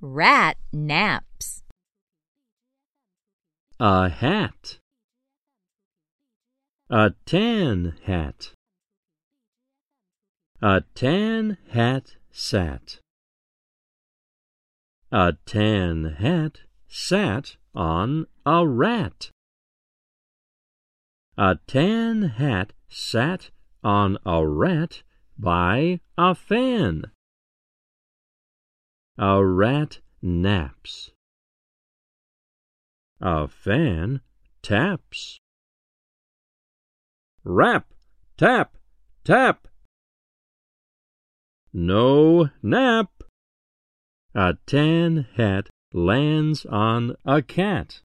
rat naps. A hat. A tan hat. A tan hat sat. A tan hat sat on a rat. A tan hat sat on a rat by a fan. A rat naps. A fan taps. Rap, tap, tap. No nap. A tan hat lands on a cat.